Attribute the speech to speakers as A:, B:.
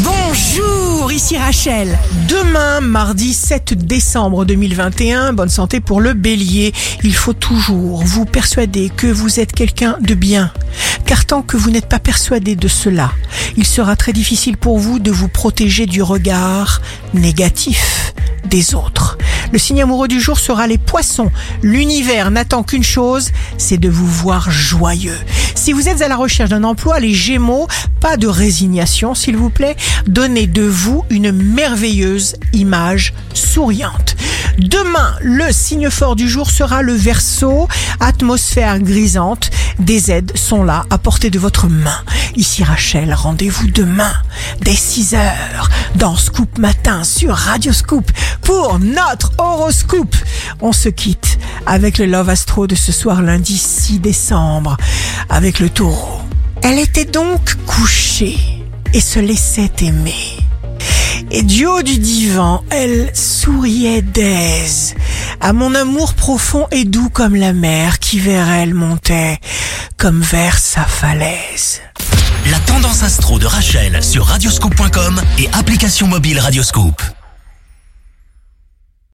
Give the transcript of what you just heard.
A: Bonjour, ici Rachel. Demain, mardi 7 décembre 2021, bonne santé pour le bélier. Il faut toujours vous persuader que vous êtes quelqu'un de bien. Car tant que vous n'êtes pas persuadé de cela, il sera très difficile pour vous de vous protéger du regard négatif des autres. Le signe amoureux du jour sera les poissons. L'univers n'attend qu'une chose, c'est de vous voir joyeux. Si vous êtes à la recherche d'un emploi, les Gémeaux, pas de résignation s'il vous plaît, donnez de vous une merveilleuse image souriante. Demain, le signe fort du jour sera le Verseau, atmosphère grisante. Des aides sont là à portée de votre main. Ici Rachel, rendez-vous demain dès 6 heures dans Scoop Matin sur Radio Scoop pour notre horoscope. On se quitte avec le Love Astro de ce soir lundi 6 décembre avec le taureau. Elle était donc couchée et se laissait aimer. Et du haut du divan, elle souriait d'aise à mon amour profond et doux comme la mer qui vers elle montait comme vers sa falaise.
B: La tendance astro de Rachel sur radioscope.com et application mobile Radioscope.